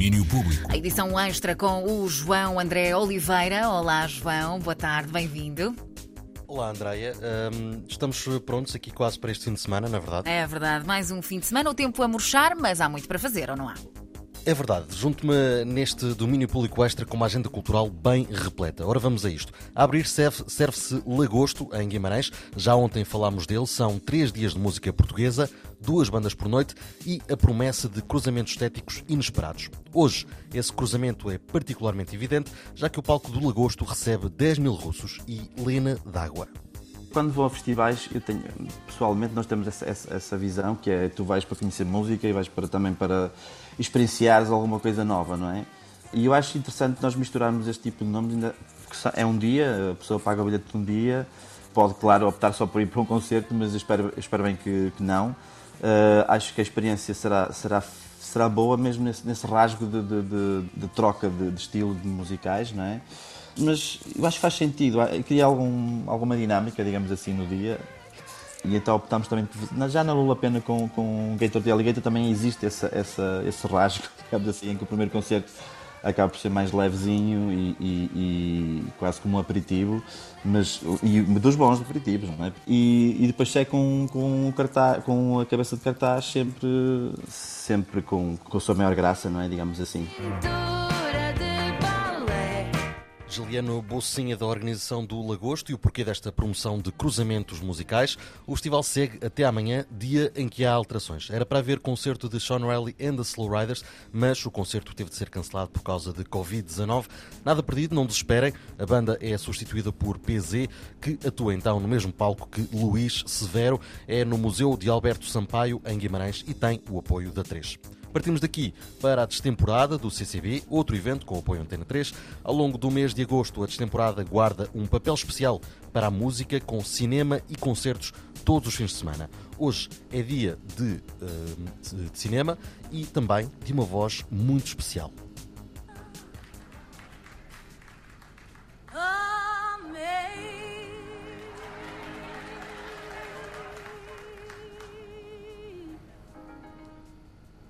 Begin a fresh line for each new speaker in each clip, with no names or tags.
Domínio Público.
A edição extra com o João André Oliveira. Olá, João, boa tarde, bem-vindo.
Olá, Andreia. Um, estamos prontos aqui quase para este fim de semana, na é verdade?
É verdade, mais um fim de semana, o tempo a murchar, mas há muito para fazer, ou não há?
É verdade, junto-me neste domínio público extra com uma agenda cultural bem repleta. Ora, vamos a isto. A abrir serve-se Lagosto, em Guimarães. Já ontem falámos dele. São três dias de música portuguesa, duas bandas por noite e a promessa de cruzamentos estéticos inesperados. Hoje, esse cruzamento é particularmente evidente, já que o palco do Lagosto recebe 10 mil russos e lena d'água
quando vou a festivais, eu tenho, pessoalmente, nós temos essa, essa, essa, visão que é tu vais para conhecer música e vais para, também para experienciares alguma coisa nova, não é? E eu acho interessante nós misturarmos este tipo de nomes, ainda, é um dia, a pessoa paga o bilhete de um dia, pode, claro, optar só por ir para um concerto, mas espero, espero bem que, que não. Uh, acho que a experiência será, será, será boa mesmo nesse, nesse rasgo de, de, de, de troca de, de estilo de musicais, não é? Mas eu acho que faz sentido. Queria algum, alguma dinâmica, digamos assim, no dia. E então optámos também. Já na Lula Pena com, com Gator de Alligator também existe essa, essa, esse rasgo, digamos assim, em que o primeiro concerto acaba por ser mais levezinho e, e, e quase como um aperitivo, mas e dos bons aperitivos, não é? E, e depois sai com, com, cartaz, com a cabeça de cartaz sempre, sempre com, com a sua maior graça, não é? Digamos assim.
Juliano Bolsinha, da organização do Lagosto, e o porquê desta promoção de cruzamentos musicais. O festival segue até amanhã, dia em que há alterações. Era para haver concerto de Sean Riley and the Slow Riders, mas o concerto teve de ser cancelado por causa de Covid-19. Nada perdido, não desesperem. A banda é substituída por PZ, que atua então no mesmo palco que Luís Severo. É no Museu de Alberto Sampaio, em Guimarães, e tem o apoio da 3. Partimos daqui para a destemporada do CCB, outro evento com apoio Antena 3. Ao longo do mês de agosto, a destemporada guarda um papel especial para a música, com cinema e concertos todos os fins de semana. Hoje é dia de, uh, de cinema e também de uma voz muito especial.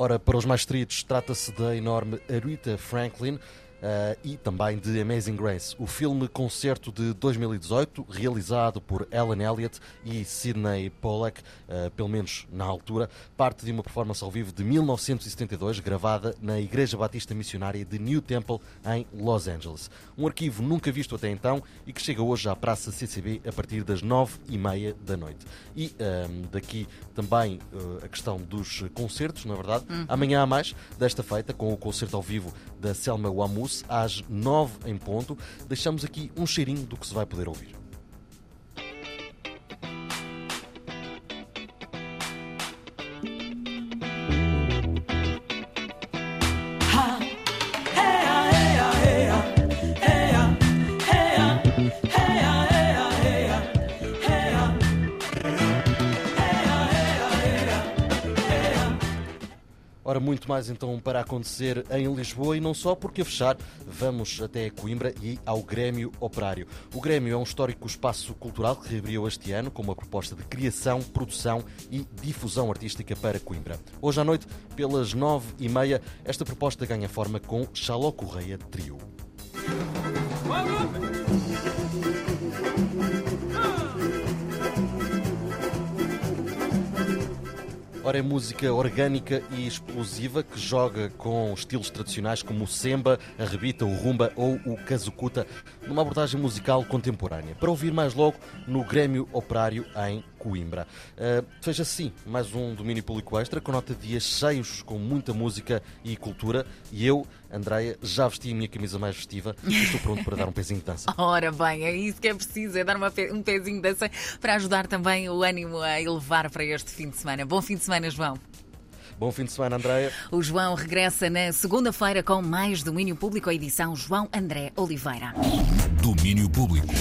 Ora, para os mais tritos, trata-se da enorme Aretha Franklin, Uh, e também de Amazing Grace, o filme concerto de 2018, realizado por Ellen Elliott e Sidney Pollack, uh, pelo menos na altura, parte de uma performance ao vivo de 1972, gravada na Igreja Batista Missionária de New Temple, em Los Angeles. Um arquivo nunca visto até então e que chega hoje à Praça CCB a partir das nove e meia da noite. E um, ehm, daqui também uh, a questão dos concertos, na é verdade. Uhum. Amanhã há mais, desta feita, com o concerto ao vivo da Selma Wamus, às 9 em ponto. Deixamos aqui um cheirinho do que se vai poder ouvir. Ora, muito mais então para acontecer em Lisboa e não só, porque a fechar vamos até Coimbra e ao Grêmio Operário. O Grêmio é um histórico espaço cultural que reabriu este ano com uma proposta de criação, produção e difusão artística para Coimbra. Hoje à noite, pelas nove e meia, esta proposta ganha forma com Xaló Correia Trio. Ora, é música orgânica e explosiva que joga com estilos tradicionais como o semba, a rebita, o rumba ou o kazukuta, numa abordagem musical contemporânea. Para ouvir mais logo no Grêmio Operário em Coimbra. Uh, fecha assim mais um domínio público extra com nota de dias cheios com muita música e cultura. E eu, Andreia, já vesti a minha camisa mais festiva e estou pronto para dar um pezinho de dança.
Ora bem, é isso que é preciso, é dar uma, um pezinho de dança para ajudar também o ânimo a elevar para este fim de semana. Bom fim de semana, João.
Bom fim de semana, Andréia.
O João regressa na segunda-feira com mais domínio público, a edição João André Oliveira.
Domínio público.